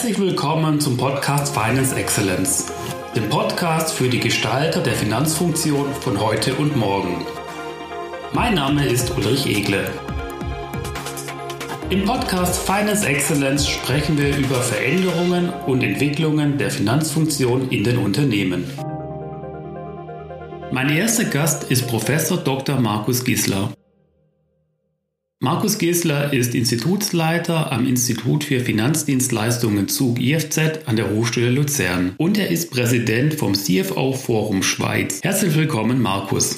Herzlich willkommen zum Podcast Finance Excellence, dem Podcast für die Gestalter der Finanzfunktion von heute und morgen. Mein Name ist Ulrich Egle. Im Podcast Finance Excellence sprechen wir über Veränderungen und Entwicklungen der Finanzfunktion in den Unternehmen. Mein erster Gast ist Professor Dr. Markus Gisler. Markus Gesler ist Institutsleiter am Institut für Finanzdienstleistungen Zug IFZ an der Hochschule Luzern und er ist Präsident vom CFO Forum Schweiz. Herzlich willkommen, Markus.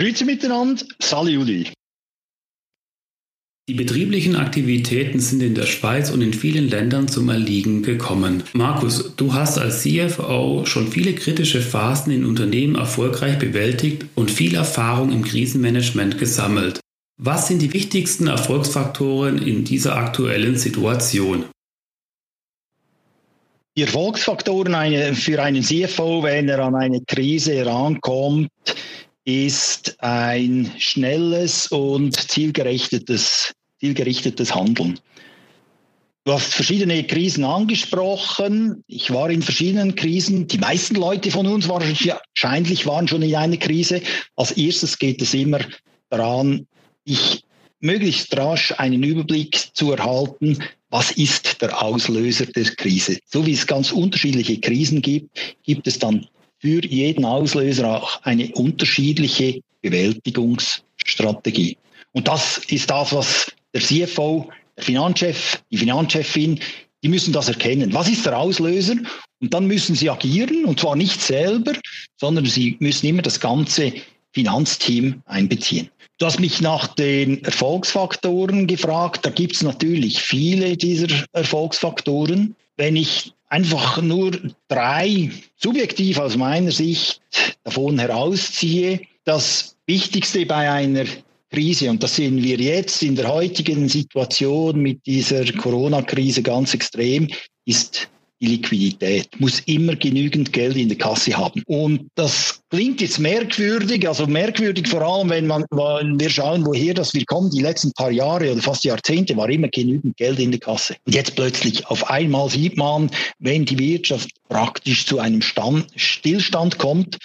Grüße miteinander, Sali Uli. Die betrieblichen Aktivitäten sind in der Schweiz und in vielen Ländern zum Erliegen gekommen. Markus, du hast als CFO schon viele kritische Phasen in Unternehmen erfolgreich bewältigt und viel Erfahrung im Krisenmanagement gesammelt. Was sind die wichtigsten Erfolgsfaktoren in dieser aktuellen Situation? Die Erfolgsfaktoren für einen CFO, wenn er an eine Krise herankommt, ist ein schnelles und zielgerichtetes, zielgerichtetes Handeln. Du hast verschiedene Krisen angesprochen. Ich war in verschiedenen Krisen. Die meisten Leute von uns wahrscheinlich waren schon in einer Krise. Als erstes geht es immer daran, ich möglichst rasch einen Überblick zu erhalten, was ist der Auslöser der Krise. So wie es ganz unterschiedliche Krisen gibt, gibt es dann für jeden Auslöser auch eine unterschiedliche Bewältigungsstrategie. Und das ist das, was der CFO, der Finanzchef, die Finanzchefin, die müssen das erkennen. Was ist der Auslöser? Und dann müssen sie agieren, und zwar nicht selber, sondern sie müssen immer das ganze Finanzteam einbeziehen. Du hast mich nach den Erfolgsfaktoren gefragt. Da gibt es natürlich viele dieser Erfolgsfaktoren. Wenn ich einfach nur drei subjektiv aus meiner Sicht davon herausziehe, das Wichtigste bei einer Krise, und das sehen wir jetzt in der heutigen Situation mit dieser Corona-Krise ganz extrem, ist die Liquidität, muss immer genügend Geld in der Kasse haben. Und das klingt jetzt merkwürdig, also merkwürdig vor allem, wenn, man, wenn wir schauen, woher das wir kommen. Die letzten paar Jahre oder fast Jahrzehnte war immer genügend Geld in der Kasse. Und jetzt plötzlich auf einmal sieht man, wenn die Wirtschaft praktisch zu einem Stand, Stillstand kommt,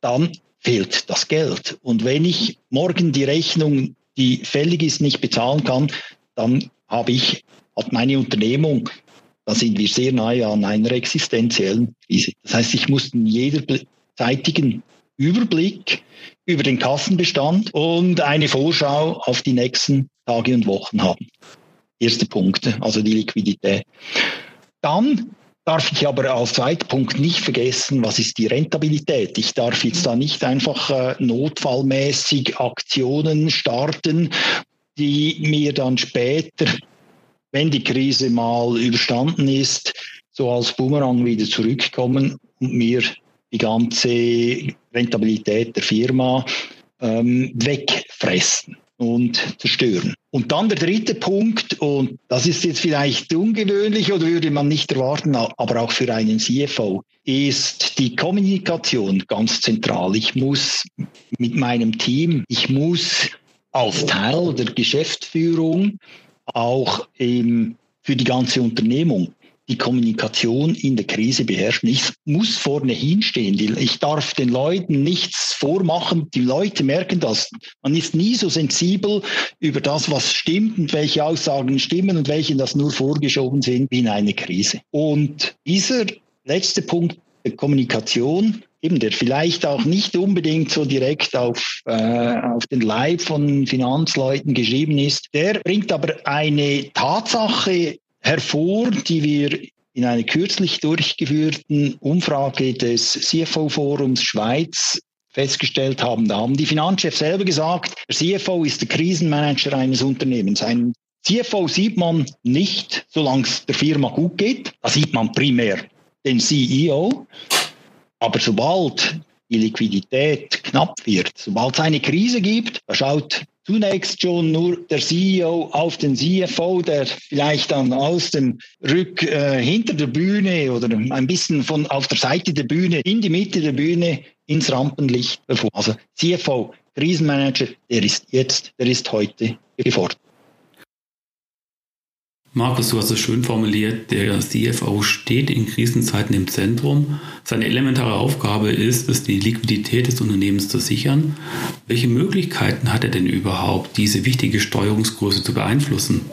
dann fehlt das Geld. Und wenn ich morgen die Rechnung, die fällig ist, nicht bezahlen kann, dann habe ich, hat meine Unternehmung da sind wir sehr nahe an einer existenziellen Krise. Das heißt, ich muss einen jederzeitigen Überblick über den Kassenbestand und eine Vorschau auf die nächsten Tage und Wochen haben. Erste Punkte, also die Liquidität. Dann darf ich aber als zweiter Punkt nicht vergessen, was ist die Rentabilität. Ich darf jetzt da nicht einfach äh, notfallmäßig Aktionen starten, die mir dann später wenn die Krise mal überstanden ist, so als Boomerang wieder zurückkommen und mir die ganze Rentabilität der Firma ähm, wegfressen und zerstören. Und dann der dritte Punkt, und das ist jetzt vielleicht ungewöhnlich oder würde man nicht erwarten, aber auch für einen CFO, ist die Kommunikation ganz zentral. Ich muss mit meinem Team, ich muss als Teil der Geschäftsführung auch ähm, für die ganze Unternehmung die Kommunikation in der Krise beherrschen. Ich muss vorne hinstehen. Ich darf den Leuten nichts vormachen. Die Leute merken das. Man ist nie so sensibel über das, was stimmt und welche Aussagen stimmen und welche das nur vorgeschoben sind wie in einer Krise. Und dieser letzte Punkt der Kommunikation eben der vielleicht auch nicht unbedingt so direkt auf, äh, auf den Leib von Finanzleuten geschrieben ist, der bringt aber eine Tatsache hervor, die wir in einer kürzlich durchgeführten Umfrage des CFO-Forums Schweiz festgestellt haben. Da haben die Finanzchefs selber gesagt, der CFO ist der Krisenmanager eines Unternehmens. Ein CFO sieht man nicht, solange es der Firma gut geht. Da sieht man primär den CEO. Aber sobald die Liquidität knapp wird, sobald es eine Krise gibt, da schaut zunächst schon nur der CEO auf den CFO, der vielleicht dann aus dem Rück äh, hinter der Bühne oder ein bisschen von auf der Seite der Bühne in die Mitte der Bühne ins Rampenlicht bevor. Also CFO, Krisenmanager, der ist jetzt, der ist heute gefordert. Markus, du hast es schön formuliert, der CFO steht in Krisenzeiten im Zentrum. Seine elementare Aufgabe ist es, die Liquidität des Unternehmens zu sichern. Welche Möglichkeiten hat er denn überhaupt, diese wichtige Steuerungsgröße zu beeinflussen?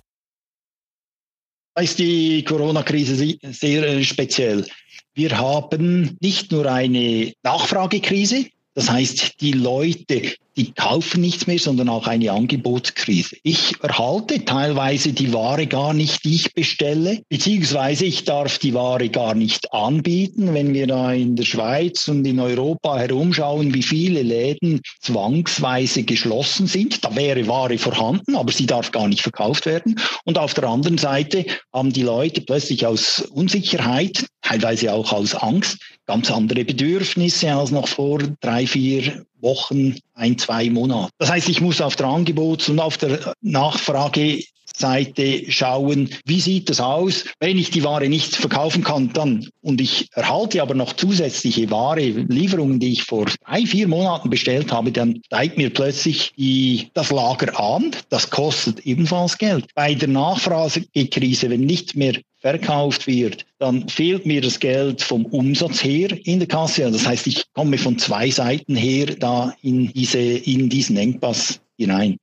Da ist die Corona-Krise sehr äh, speziell. Wir haben nicht nur eine Nachfragekrise, das heißt, die Leute, die kaufen nichts mehr, sondern auch eine Angebotskrise. Ich erhalte teilweise die Ware gar nicht, die ich bestelle, beziehungsweise ich darf die Ware gar nicht anbieten. Wenn wir da in der Schweiz und in Europa herumschauen, wie viele Läden zwangsweise geschlossen sind, da wäre Ware vorhanden, aber sie darf gar nicht verkauft werden. Und auf der anderen Seite haben die Leute plötzlich aus Unsicherheit, teilweise auch aus Angst, ganz andere Bedürfnisse als noch vor drei, vier Wochen, ein, zwei Monaten. Das heißt, ich muss auf der Angebots- und auf der Nachfrage Seite schauen, wie sieht das aus, wenn ich die Ware nicht verkaufen kann, dann und ich erhalte aber noch zusätzliche Ware, Lieferungen, die ich vor drei, vier Monaten bestellt habe, dann steigt mir plötzlich die, das Lager an. Das kostet ebenfalls Geld. Bei der Nachfragekrise, wenn nicht mehr verkauft wird, dann fehlt mir das Geld vom Umsatz her in der Kasse. Das heißt, ich komme von zwei Seiten her da in diese, in diesen Engpass hinein.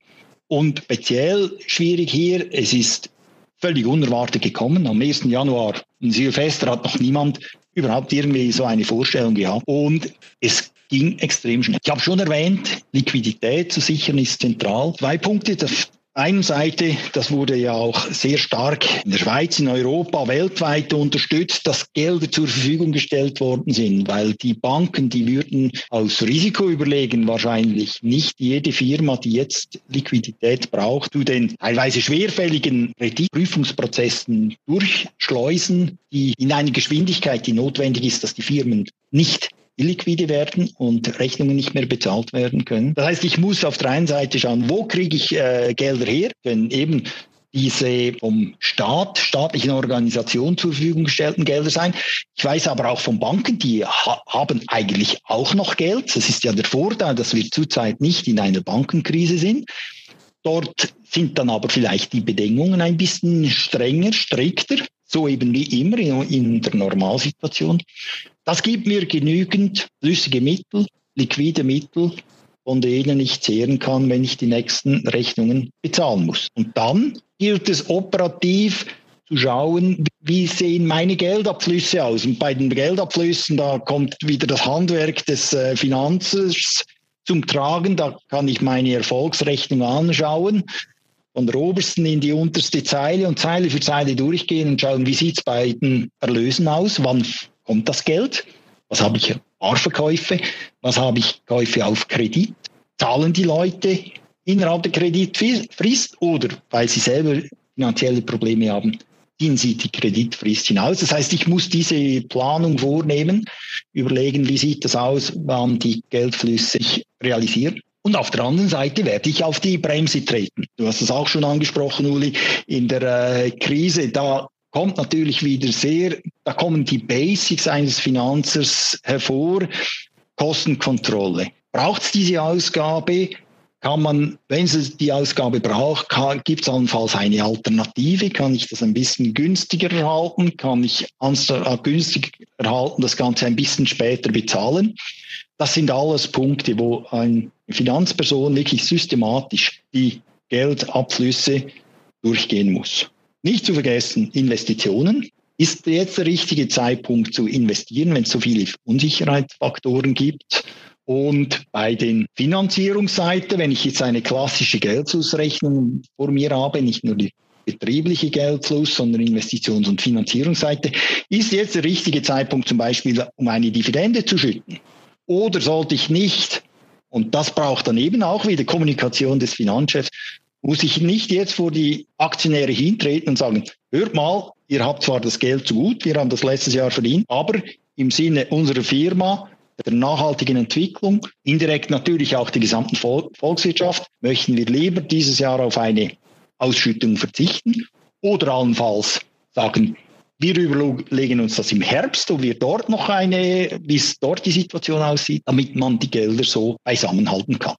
Und speziell schwierig hier, es ist völlig unerwartet gekommen. Am 1. Januar, in Silvester, hat noch niemand überhaupt irgendwie so eine Vorstellung gehabt. Und es ging extrem schnell. Ich habe schon erwähnt, Liquidität zu sichern ist zentral. Zwei Punkte. Das einen Seite, das wurde ja auch sehr stark in der Schweiz, in Europa, weltweit unterstützt, dass Gelder zur Verfügung gestellt worden sind, weil die Banken, die würden aus Risiko überlegen, wahrscheinlich nicht jede Firma, die jetzt Liquidität braucht, zu den teilweise schwerfälligen Kreditprüfungsprozessen durchschleusen, die in einer Geschwindigkeit, die notwendig ist, dass die Firmen nicht illiquide werden und Rechnungen nicht mehr bezahlt werden können. Das heißt, ich muss auf der einen Seite schauen, wo kriege ich äh, Gelder her, wenn eben diese vom Staat, staatlichen Organisationen zur Verfügung gestellten Gelder sein. Ich weiß aber auch von Banken, die ha haben eigentlich auch noch Geld. Das ist ja der Vorteil, dass wir zurzeit nicht in einer Bankenkrise sind. Dort sind dann aber vielleicht die Bedingungen ein bisschen strenger, strikter, so eben wie immer in, der Normalsituation. Das gibt mir genügend flüssige Mittel, liquide Mittel, von denen ich zehren kann, wenn ich die nächsten Rechnungen bezahlen muss. Und dann gilt es operativ zu schauen, wie sehen meine Geldabflüsse aus. Und bei den Geldabflüssen, da kommt wieder das Handwerk des äh, Finanzers zum Tragen. Da kann ich meine Erfolgsrechnung anschauen, von der obersten in die unterste Zeile und Zeile für Zeile durchgehen und schauen, wie sieht es bei den Erlösen aus, wann kommt das Geld? Was habe ich Barverkäufe? Was habe ich Käufe auf Kredit? Zahlen die Leute innerhalb der Kreditfrist oder weil sie selber finanzielle Probleme haben, ziehen sie die Kreditfrist hinaus. Das heißt, ich muss diese Planung vornehmen, überlegen, wie sieht das aus, wann die Geldflüsse sich realisieren. Und auf der anderen Seite werde ich auf die Bremse treten. Du hast es auch schon angesprochen, Uli, in der äh, Krise, da kommt natürlich wieder sehr, da kommen die Basics eines Finanzers hervor. Kostenkontrolle. Braucht es diese Ausgabe? Kann man, wenn es die Ausgabe braucht, gibt es allenfalls eine Alternative? Kann ich das ein bisschen günstiger erhalten? Kann ich äh, günstiger erhalten, das Ganze ein bisschen später bezahlen? Das sind alles Punkte, wo eine Finanzperson wirklich systematisch die Geldabflüsse durchgehen muss. Nicht zu vergessen, Investitionen. Ist jetzt der richtige Zeitpunkt zu investieren, wenn es so viele Unsicherheitsfaktoren gibt? Und bei den Finanzierungsseite, wenn ich jetzt eine klassische Geldflussrechnung vor mir habe, nicht nur die betriebliche Geldfluss, sondern Investitions- und Finanzierungsseite, ist jetzt der richtige Zeitpunkt zum Beispiel, um eine Dividende zu schütten? Oder sollte ich nicht, und das braucht dann eben auch wieder Kommunikation des Finanzchefs, muss ich nicht jetzt vor die Aktionäre hintreten und sagen, hört mal, ihr habt zwar das Geld zu gut, wir haben das letztes Jahr verdient, aber im Sinne unserer Firma, der nachhaltigen Entwicklung, indirekt natürlich auch der gesamten Volkswirtschaft, möchten wir lieber dieses Jahr auf eine Ausschüttung verzichten oder allenfalls sagen, wir überlegen uns das im Herbst, ob wir dort noch eine, wie dort die Situation aussieht, damit man die Gelder so beisammenhalten kann.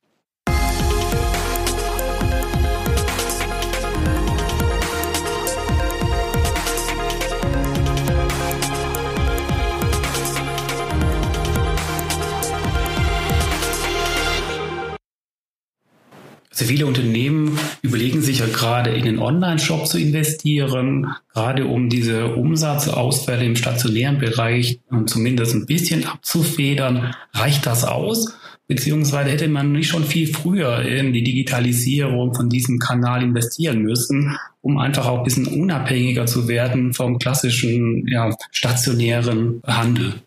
Viele Unternehmen überlegen sich ja gerade in den Online-Shop zu investieren, gerade um diese Umsatzausfälle im stationären Bereich zumindest ein bisschen abzufedern. Reicht das aus? Beziehungsweise hätte man nicht schon viel früher in die Digitalisierung von diesem Kanal investieren müssen, um einfach auch ein bisschen unabhängiger zu werden vom klassischen ja, stationären Handel.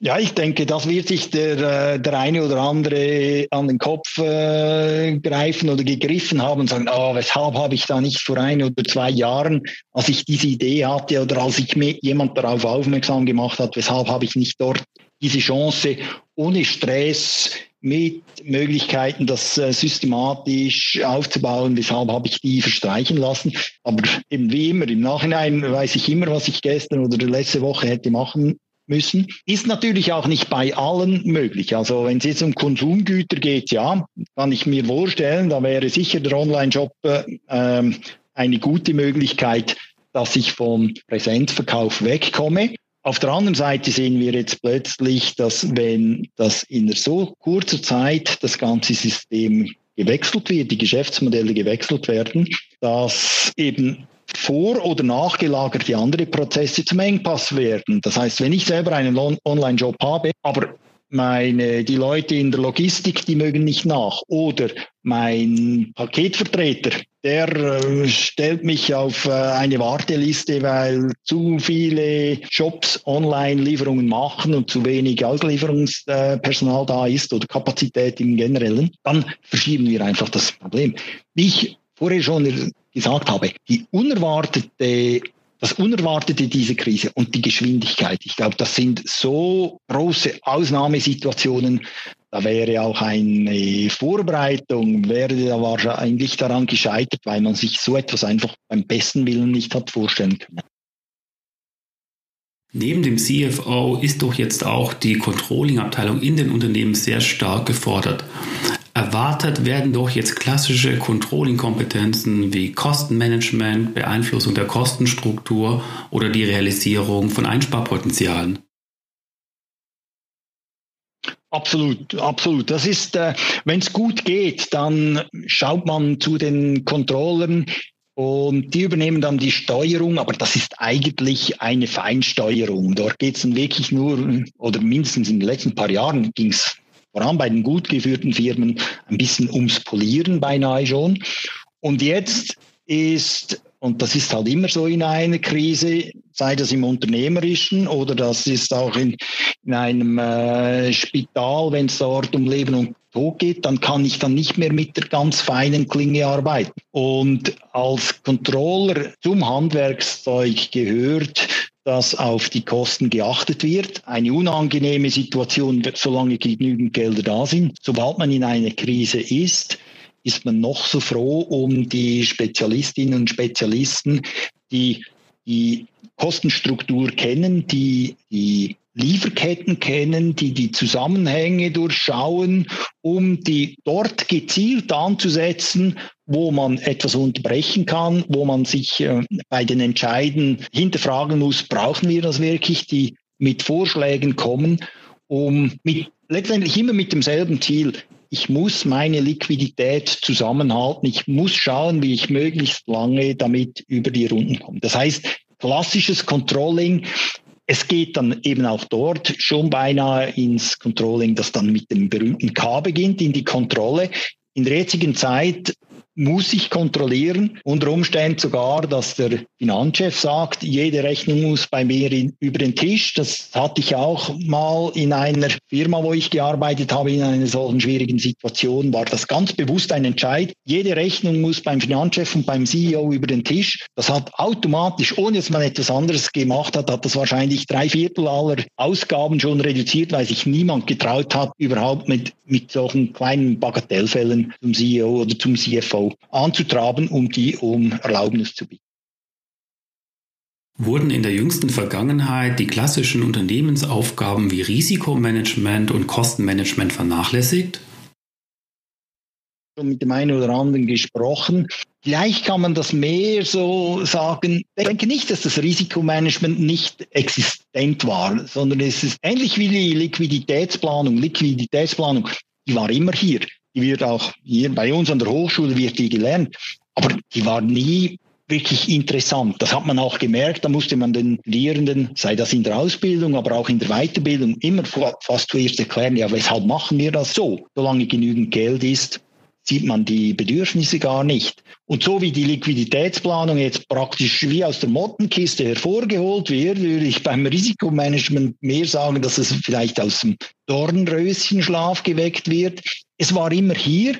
Ja, ich denke, das wird sich der, äh, der eine oder andere an den Kopf äh, greifen oder gegriffen haben und sagen, oh, weshalb habe ich da nicht vor ein oder zwei Jahren, als ich diese Idee hatte oder als ich mir jemand darauf aufmerksam gemacht hat, weshalb habe ich nicht dort diese Chance ohne Stress mit Möglichkeiten, das äh, systematisch aufzubauen. Weshalb habe ich die verstreichen lassen? Aber eben wie immer, im Nachhinein weiß ich immer, was ich gestern oder letzte Woche hätte machen müssen. Ist natürlich auch nicht bei allen möglich. Also wenn es jetzt um Konsumgüter geht, ja, kann ich mir vorstellen, da wäre sicher der Online-Shop äh, eine gute Möglichkeit, dass ich vom Präsenzverkauf wegkomme. Auf der anderen Seite sehen wir jetzt plötzlich, dass wenn das in so kurzer Zeit das ganze System gewechselt wird, die Geschäftsmodelle gewechselt werden, dass eben vor- oder nachgelagerte andere Prozesse zum Engpass werden. Das heißt, wenn ich selber einen Online-Job habe, aber meine, die Leute in der Logistik, die mögen nicht nach. Oder mein Paketvertreter, der äh, stellt mich auf äh, eine Warteliste, weil zu viele Shops Online-Lieferungen machen und zu wenig Auslieferungspersonal da ist oder Kapazität im Generellen. Dann verschieben wir einfach das Problem. Ich vorher schon gesagt habe, die unerwartete das Unerwartete dieser Krise und die Geschwindigkeit, ich glaube, das sind so große Ausnahmesituationen, da wäre auch eine Vorbereitung, wäre da wahrscheinlich daran gescheitert, weil man sich so etwas einfach beim besten Willen nicht hat vorstellen können. Neben dem CFO ist doch jetzt auch die Controlling-Abteilung in den Unternehmen sehr stark gefordert. Erwartet werden doch jetzt klassische Controlling-Kompetenzen wie Kostenmanagement, Beeinflussung der Kostenstruktur oder die Realisierung von Einsparpotenzialen. Absolut, absolut. Das ist, äh, wenn es gut geht, dann schaut man zu den Controllern und die übernehmen dann die Steuerung, aber das ist eigentlich eine Feinsteuerung. Dort geht es dann wirklich nur, oder mindestens in den letzten paar Jahren ging es vor allem bei den gut geführten Firmen ein bisschen ums Polieren beinahe schon. Und jetzt ist, und das ist halt immer so in einer Krise, sei das im Unternehmerischen oder das ist auch in, in einem äh, Spital, wenn es dort um Leben und Tod geht, dann kann ich dann nicht mehr mit der ganz feinen Klinge arbeiten. Und als Controller zum Handwerkszeug gehört, dass auf die Kosten geachtet wird. Eine unangenehme Situation, solange genügend Gelder da sind. Sobald man in einer Krise ist, ist man noch so froh um die Spezialistinnen und Spezialisten, die die Kostenstruktur kennen, die die Lieferketten kennen, die die Zusammenhänge durchschauen, um die dort gezielt anzusetzen, wo man etwas unterbrechen kann, wo man sich äh, bei den Entscheiden hinterfragen muss, brauchen wir das wirklich, die mit Vorschlägen kommen, um mit, letztendlich immer mit demselben Ziel. Ich muss meine Liquidität zusammenhalten. Ich muss schauen, wie ich möglichst lange damit über die Runden komme. Das heißt, klassisches Controlling es geht dann eben auch dort schon beinahe ins Controlling, das dann mit dem berühmten K beginnt, in die Kontrolle. In der jetzigen Zeit muss ich kontrollieren. Unter Umständen sogar, dass der Finanzchef sagt, jede Rechnung muss bei mir in, über den Tisch. Das hatte ich auch mal in einer Firma, wo ich gearbeitet habe, in einer solchen schwierigen Situation, war das ganz bewusst ein Entscheid. Jede Rechnung muss beim Finanzchef und beim CEO über den Tisch. Das hat automatisch, ohne dass man etwas anderes gemacht hat, hat das wahrscheinlich drei Viertel aller Ausgaben schon reduziert, weil sich niemand getraut hat, überhaupt mit, mit solchen kleinen Bagatellfällen zum CEO oder zum CFO anzutraben, um die um Erlaubnis zu bieten. Wurden in der jüngsten Vergangenheit die klassischen Unternehmensaufgaben wie Risikomanagement und Kostenmanagement vernachlässigt? mit dem einen oder anderen gesprochen. Vielleicht kann man das mehr so sagen. Ich denke nicht, dass das Risikomanagement nicht existent war, sondern es ist ähnlich wie die Liquiditätsplanung. Liquiditätsplanung die war immer hier. Die wird auch hier bei uns an der Hochschule wird die gelernt. Aber die war nie wirklich interessant. Das hat man auch gemerkt. Da musste man den Lehrenden, sei das in der Ausbildung, aber auch in der Weiterbildung, immer fast zuerst erklären, ja, weshalb machen wir das so? Solange genügend Geld ist, sieht man die Bedürfnisse gar nicht. Und so wie die Liquiditätsplanung jetzt praktisch wie aus der Mottenkiste hervorgeholt wird, würde ich beim Risikomanagement mehr sagen, dass es vielleicht aus dem Dornröschenschlaf geweckt wird. Es war immer hier,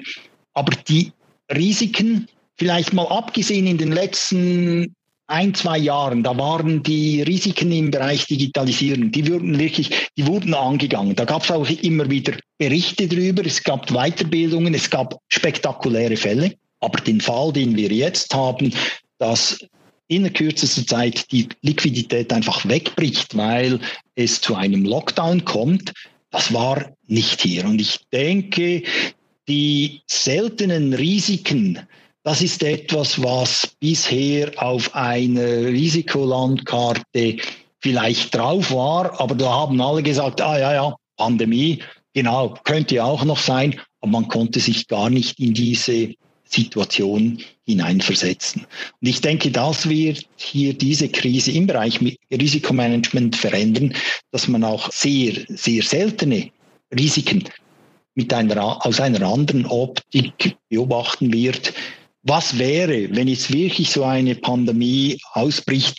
aber die Risiken Vielleicht mal abgesehen in den letzten ein, zwei Jahren, da waren die Risiken im Bereich Digitalisierung, die wurden wirklich, die wurden angegangen. Da gab es auch immer wieder Berichte drüber, es gab Weiterbildungen, es gab spektakuläre Fälle. Aber den Fall, den wir jetzt haben, dass in der kürzesten Zeit die Liquidität einfach wegbricht, weil es zu einem Lockdown kommt, das war nicht hier. Und ich denke, die seltenen Risiken, das ist etwas, was bisher auf einer Risikolandkarte vielleicht drauf war, aber da haben alle gesagt, ah ja, ja, Pandemie, genau, könnte ja auch noch sein, aber man konnte sich gar nicht in diese Situation hineinversetzen. Und ich denke, das wird hier diese Krise im Bereich Risikomanagement verändern, dass man auch sehr, sehr seltene Risiken mit einer, aus einer anderen Optik beobachten wird, was wäre, wenn jetzt wirklich so eine Pandemie ausbricht?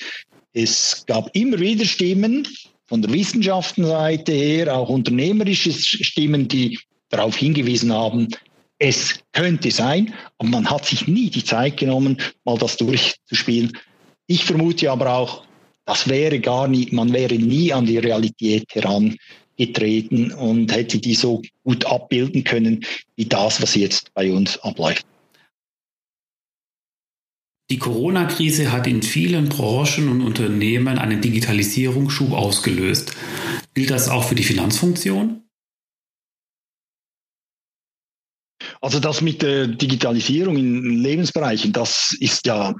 Es gab immer wieder Stimmen von der Wissenschaftenseite her, auch unternehmerische Stimmen, die darauf hingewiesen haben, es könnte sein, aber man hat sich nie die Zeit genommen, mal das durchzuspielen. Ich vermute aber auch, das wäre gar nicht, man wäre nie an die Realität herangetreten und hätte die so gut abbilden können, wie das, was jetzt bei uns abläuft. Die Corona-Krise hat in vielen Branchen und Unternehmen einen Digitalisierungsschub ausgelöst. Gilt das auch für die Finanzfunktion? Also das mit der Digitalisierung in Lebensbereichen, das ist ja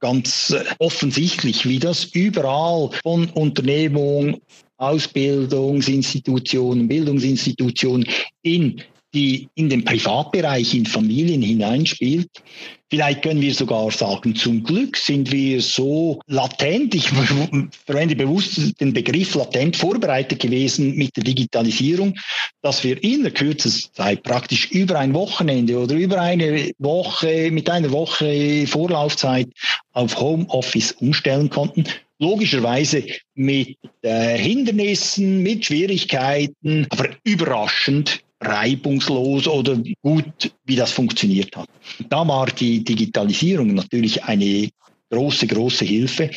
ganz offensichtlich, wie das überall von Unternehmung, Ausbildungsinstitutionen, Bildungsinstitutionen in die in den Privatbereich, in Familien hineinspielt. Vielleicht können wir sogar sagen, zum Glück sind wir so latent, ich verwende bewusst den Begriff latent vorbereitet gewesen mit der Digitalisierung, dass wir in der kürzesten Zeit praktisch über ein Wochenende oder über eine Woche, mit einer Woche Vorlaufzeit auf Homeoffice umstellen konnten logischerweise mit äh, Hindernissen, mit Schwierigkeiten, aber überraschend reibungslos oder gut, wie das funktioniert hat. Da war die Digitalisierung natürlich eine große, große Hilfe.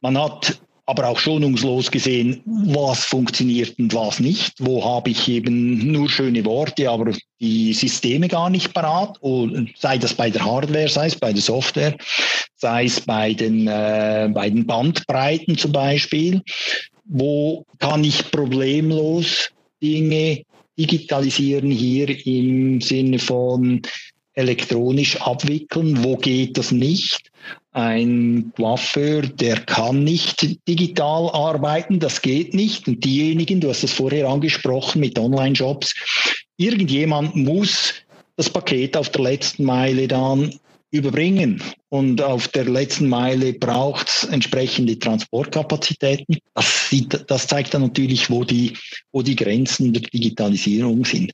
Man hat aber auch schonungslos gesehen, was funktioniert und was nicht. Wo habe ich eben nur schöne Worte, aber die Systeme gar nicht parat. Und sei das bei der Hardware, sei es bei der Software, sei es bei den, äh, bei den Bandbreiten zum Beispiel. Wo kann ich problemlos Dinge digitalisieren hier im Sinne von elektronisch abwickeln. Wo geht das nicht? Ein Coiffeur, der kann nicht digital arbeiten, das geht nicht. Und diejenigen, du hast es vorher angesprochen mit Online-Shops, irgendjemand muss das Paket auf der letzten Meile dann überbringen. Und auf der letzten Meile braucht es entsprechende Transportkapazitäten. Das, sieht, das zeigt dann natürlich, wo die, wo die Grenzen der Digitalisierung sind.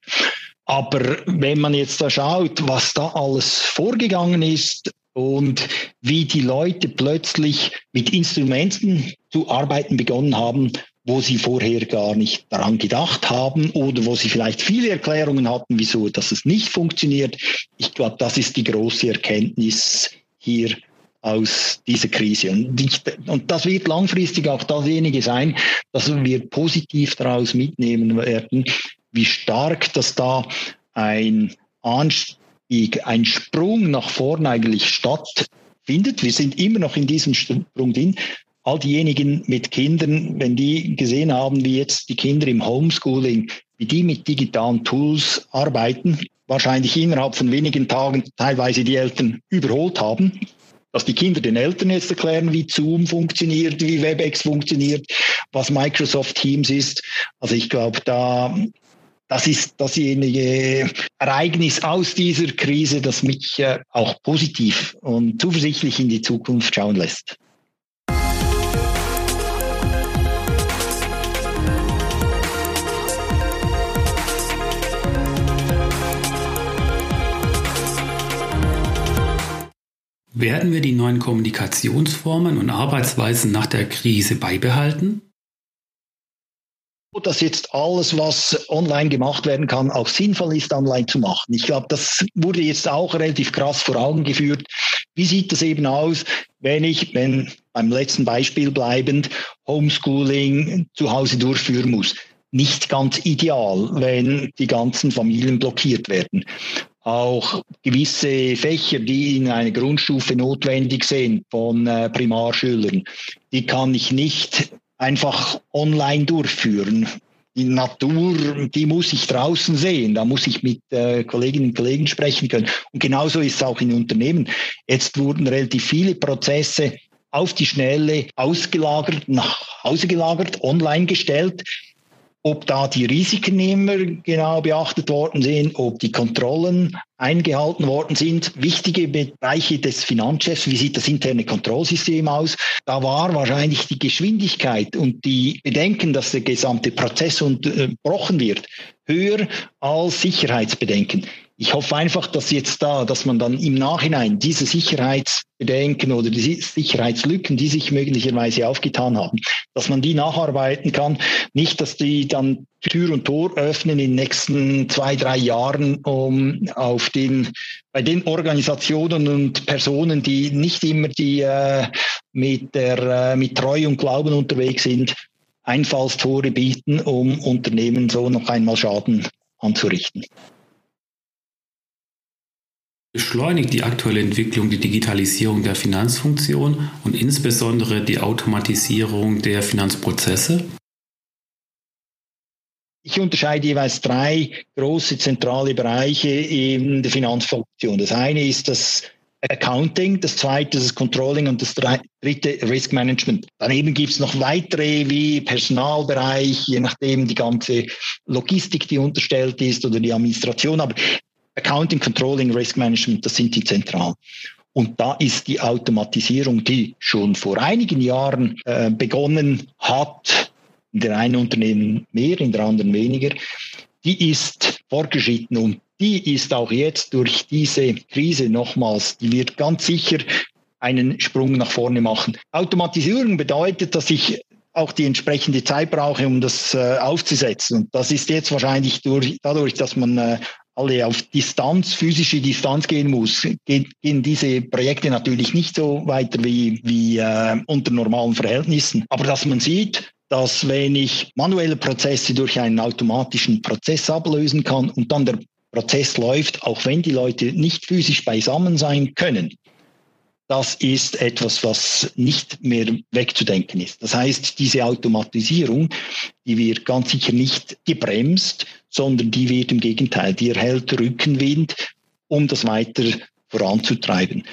Aber wenn man jetzt da schaut, was da alles vorgegangen ist und wie die Leute plötzlich mit Instrumenten zu arbeiten begonnen haben, wo sie vorher gar nicht daran gedacht haben oder wo sie vielleicht viele Erklärungen hatten, wieso dass es nicht funktioniert. Ich glaube, das ist die große Erkenntnis hier aus dieser Krise. Und, ich, und das wird langfristig auch dasjenige sein, dass wir positiv daraus mitnehmen werden, wie stark das da ein Anstieg, ein Sprung nach vorne eigentlich stattfindet. Wir sind immer noch in diesem Sprung drin all diejenigen mit Kindern, wenn die gesehen haben, wie jetzt die Kinder im Homeschooling, wie die mit digitalen Tools arbeiten, wahrscheinlich innerhalb von wenigen Tagen teilweise die Eltern überholt haben, dass die Kinder den Eltern jetzt erklären, wie Zoom funktioniert, wie WebEx funktioniert, was Microsoft Teams ist. Also ich glaube, da, das ist dasjenige Ereignis aus dieser Krise, das mich äh, auch positiv und zuversichtlich in die Zukunft schauen lässt. Werden wir die neuen Kommunikationsformen und Arbeitsweisen nach der Krise beibehalten? Dass jetzt alles, was online gemacht werden kann, auch sinnvoll ist, online zu machen. Ich glaube, das wurde jetzt auch relativ krass vor Augen geführt. Wie sieht das eben aus, wenn ich, wenn beim letzten Beispiel bleibend, Homeschooling zu Hause durchführen muss? Nicht ganz ideal, wenn die ganzen Familien blockiert werden auch gewisse Fächer, die in einer Grundstufe notwendig sind von äh, Primarschülern, die kann ich nicht einfach online durchführen. Die Natur, die muss ich draußen sehen. Da muss ich mit äh, Kolleginnen und Kollegen sprechen können. Und genauso ist es auch in Unternehmen. Jetzt wurden relativ viele Prozesse auf die Schnelle ausgelagert, nach Hause gelagert, online gestellt ob da die Risiken immer genau beachtet worden sind, ob die Kontrollen eingehalten worden sind. Wichtige Bereiche des Finanzchefs, wie sieht das interne Kontrollsystem aus? Da war wahrscheinlich die Geschwindigkeit und die Bedenken, dass der gesamte Prozess unterbrochen wird, höher als Sicherheitsbedenken. Ich hoffe einfach, dass jetzt da, dass man dann im Nachhinein diese Sicherheitsbedenken oder die Sicherheitslücken, die sich möglicherweise aufgetan haben, dass man die nacharbeiten kann. Nicht, dass die dann Tür und Tor öffnen in den nächsten zwei, drei Jahren, um auf den, bei den Organisationen und Personen, die nicht immer die äh, mit der, äh, mit Treu und Glauben unterwegs sind, Einfallstore bieten, um Unternehmen so noch einmal Schaden anzurichten. Beschleunigt die aktuelle Entwicklung die Digitalisierung der Finanzfunktion und insbesondere die Automatisierung der Finanzprozesse? Ich unterscheide jeweils drei große zentrale Bereiche in der Finanzfunktion. Das eine ist das Accounting, das zweite ist das Controlling und das dritte Risk Management. Daneben gibt es noch weitere wie Personalbereich, je nachdem die ganze Logistik, die unterstellt ist oder die Administration. Aber Accounting, Controlling, Risk Management, das sind die zentralen. Und da ist die Automatisierung, die schon vor einigen Jahren äh, begonnen hat, in der einen Unternehmen mehr, in der anderen weniger, die ist fortgeschritten und die ist auch jetzt durch diese Krise nochmals, die wird ganz sicher einen Sprung nach vorne machen. Automatisierung bedeutet, dass ich auch die entsprechende Zeit brauche, um das äh, aufzusetzen. Und das ist jetzt wahrscheinlich durch, dadurch, dass man äh, alle auf Distanz, physische Distanz gehen muss, gehen, diese Projekte natürlich nicht so weiter wie, wie äh, unter normalen Verhältnissen. Aber dass man sieht, dass wenn ich manuelle Prozesse durch einen automatischen Prozess ablösen kann und dann der Prozess läuft, auch wenn die Leute nicht physisch beisammen sein können, das ist etwas, was nicht mehr wegzudenken ist. Das heißt, diese Automatisierung, die wird ganz sicher nicht gebremst, sondern die wird im Gegenteil, die erhält Rückenwind, um das weiter voranzutreiben.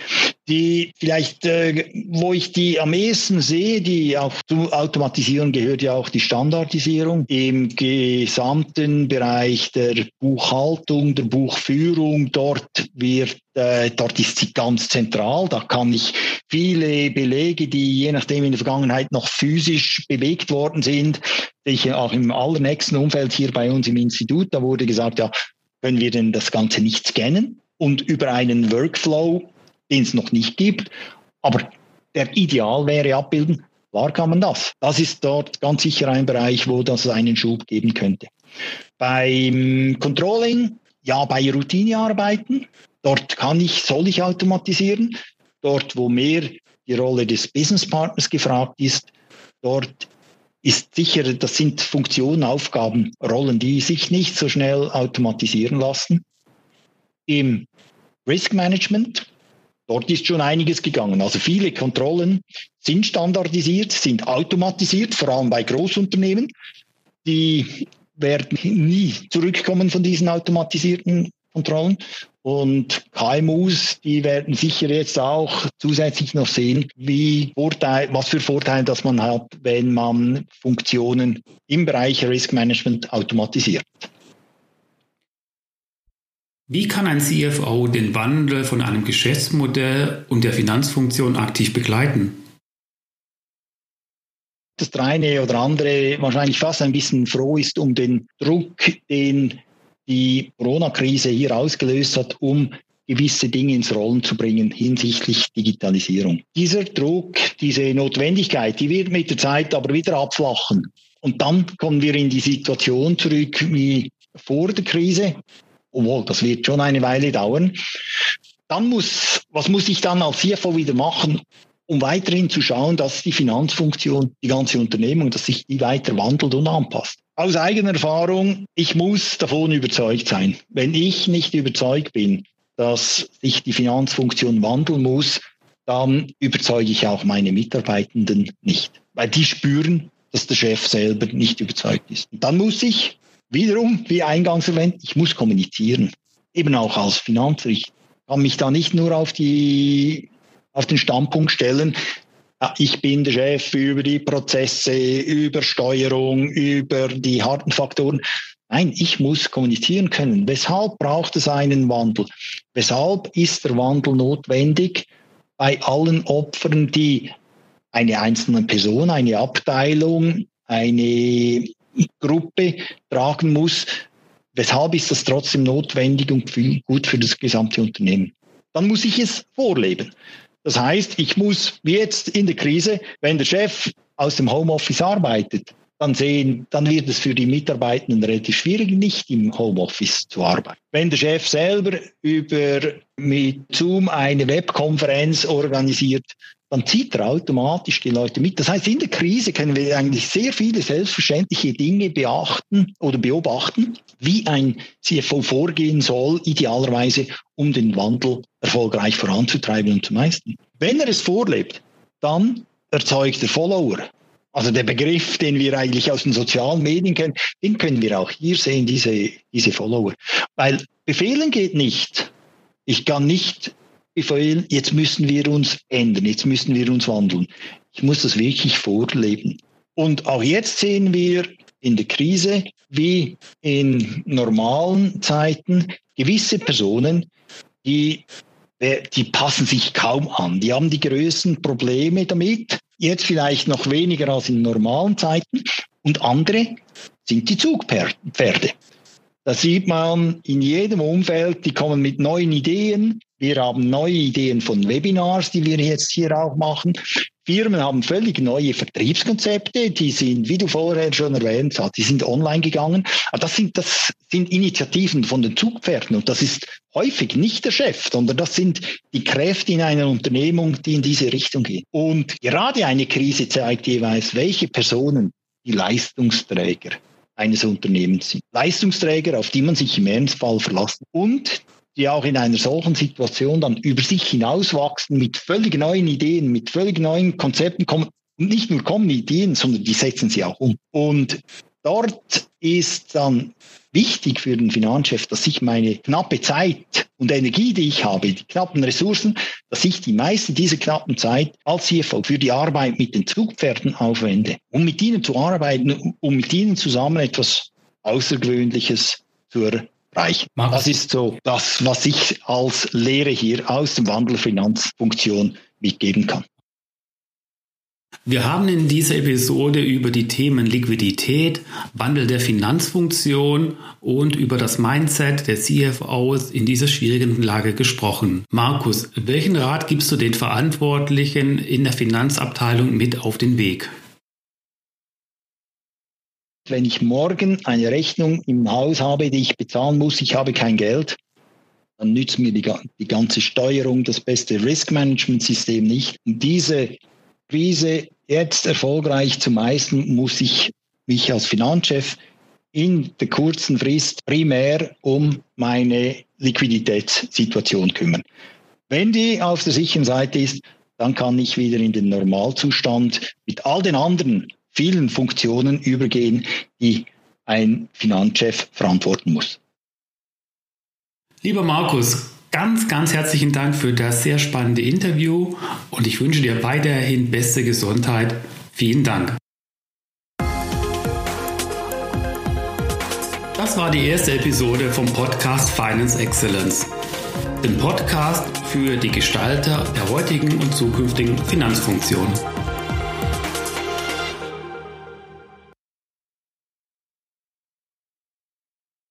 Die vielleicht, äh, wo ich die am ehesten sehe, die auch zu automatisieren, gehört ja auch die Standardisierung im gesamten Bereich der Buchhaltung, der Buchführung. Dort wird, äh, dort ist sie ganz zentral. Da kann ich viele Belege, die je nachdem in der Vergangenheit noch physisch bewegt worden sind, ich auch im allernächsten Umfeld hier bei uns im Institut, da wurde gesagt, ja, können wir denn das Ganze nicht scannen? Und über einen Workflow, den es noch nicht gibt, aber der ideal wäre abbilden, klar kann man das. Das ist dort ganz sicher ein Bereich, wo das einen Schub geben könnte. Beim Controlling, ja, bei Routinearbeiten, dort kann ich, soll ich automatisieren. Dort, wo mehr die Rolle des Business Partners gefragt ist, dort ist sicher, das sind Funktionen, Aufgaben, Rollen, die sich nicht so schnell automatisieren lassen. Im Risk Management, dort ist schon einiges gegangen. Also viele Kontrollen sind standardisiert, sind automatisiert, vor allem bei Großunternehmen. Die werden nie zurückkommen von diesen automatisierten Kontrollen. Und KMUs, die werden sicher jetzt auch zusätzlich noch sehen, wie Vorteil, was für Vorteile das man hat, wenn man Funktionen im Bereich Risk Management automatisiert. Wie kann ein CFO den Wandel von einem Geschäftsmodell und der Finanzfunktion aktiv begleiten? Das eine oder andere wahrscheinlich fast ein bisschen froh ist um den Druck, den die Corona-Krise hier ausgelöst hat, um gewisse Dinge ins Rollen zu bringen hinsichtlich Digitalisierung. Dieser Druck, diese Notwendigkeit, die wird mit der Zeit aber wieder abflachen. Und dann kommen wir in die Situation zurück wie vor der Krise, obwohl das wird schon eine Weile dauern. Dann muss, was muss ich dann als CFO wieder machen, um weiterhin zu schauen, dass die Finanzfunktion, die ganze Unternehmung, dass sich die weiter wandelt und anpasst. Aus eigener Erfahrung, ich muss davon überzeugt sein. Wenn ich nicht überzeugt bin, dass sich die Finanzfunktion wandeln muss, dann überzeuge ich auch meine Mitarbeitenden nicht, weil die spüren, dass der Chef selber nicht überzeugt ist. Und dann muss ich wiederum, wie eingangs erwähnt, ich muss kommunizieren, eben auch als Finanzer. Ich kann mich da nicht nur auf die auf den Standpunkt stellen, ich bin der Chef über die Prozesse, über Steuerung, über die harten Faktoren. Nein, ich muss kommunizieren können. Weshalb braucht es einen Wandel? Weshalb ist der Wandel notwendig bei allen Opfern, die eine einzelne Person, eine Abteilung, eine Gruppe tragen muss? Weshalb ist das trotzdem notwendig und gut für das gesamte Unternehmen? Dann muss ich es vorleben. Das heißt, ich muss, jetzt in der Krise, wenn der Chef aus dem Homeoffice arbeitet, dann sehen, dann wird es für die Mitarbeitenden relativ schwierig, nicht im Homeoffice zu arbeiten. Wenn der Chef selber über mit Zoom eine Webkonferenz organisiert, dann zieht er automatisch die Leute mit. Das heißt, in der Krise können wir eigentlich sehr viele selbstverständliche Dinge beachten oder beobachten, wie ein CFO vorgehen soll, idealerweise, um den Wandel erfolgreich voranzutreiben und zu meistern. Wenn er es vorlebt, dann erzeugt er Follower. Also der Begriff, den wir eigentlich aus den sozialen Medien kennen, den können wir auch hier sehen, diese, diese Follower. Weil befehlen geht nicht. Ich kann nicht befehlen, jetzt müssen wir uns ändern, jetzt müssen wir uns wandeln. Ich muss das wirklich vorleben. Und auch jetzt sehen wir in der Krise wie in normalen Zeiten gewisse Personen, die, die passen sich kaum an. Die haben die größten Probleme damit, jetzt vielleicht noch weniger als in normalen Zeiten. Und andere sind die Zugpferde. Da sieht man in jedem Umfeld, die kommen mit neuen Ideen. Wir haben neue Ideen von Webinars, die wir jetzt hier auch machen. Firmen haben völlig neue Vertriebskonzepte, die sind, wie du vorher schon erwähnt hast, die sind online gegangen. Aber das sind, das sind Initiativen von den Zugpferden und das ist häufig nicht der Chef, sondern das sind die Kräfte in einer Unternehmung, die in diese Richtung gehen. Und gerade eine Krise zeigt jeweils, welche Personen die Leistungsträger eines Unternehmens sind. Leistungsträger, auf die man sich im Ernstfall verlassen und die auch in einer solchen Situation dann über sich hinauswachsen, mit völlig neuen Ideen, mit völlig neuen Konzepten kommen. Und nicht nur kommen Ideen, sondern die setzen sie auch um. Und dort ist dann wichtig für den Finanzchef, dass ich meine knappe Zeit und Energie, die ich habe, die knappen Ressourcen, dass ich die meiste dieser knappen Zeit als CFO für die Arbeit mit den Zugpferden aufwende, um mit ihnen zu arbeiten, um mit ihnen zusammen etwas Außergewöhnliches zu erreichen. Das ist so das, was ich als Lehre hier aus dem Wandel Finanzfunktion mitgeben kann. Wir haben in dieser Episode über die Themen Liquidität, Wandel der Finanzfunktion und über das Mindset der CFOs in dieser schwierigen Lage gesprochen. Markus, welchen Rat gibst du den Verantwortlichen in der Finanzabteilung mit auf den Weg? Wenn ich morgen eine Rechnung im Haus habe, die ich bezahlen muss, ich habe kein Geld, dann nützt mir die, die ganze Steuerung, das beste Risk-Management-System nicht. Und diese Krise jetzt erfolgreich zu meistern, muss ich mich als Finanzchef in der kurzen Frist primär um meine Liquiditätssituation kümmern. Wenn die auf der sicheren Seite ist, dann kann ich wieder in den Normalzustand mit all den anderen vielen Funktionen übergehen, die ein Finanzchef verantworten muss. Lieber Markus, ganz, ganz herzlichen Dank für das sehr spannende Interview und ich wünsche dir weiterhin beste Gesundheit. Vielen Dank. Das war die erste Episode vom Podcast Finance Excellence, dem Podcast für die Gestalter der heutigen und zukünftigen Finanzfunktion.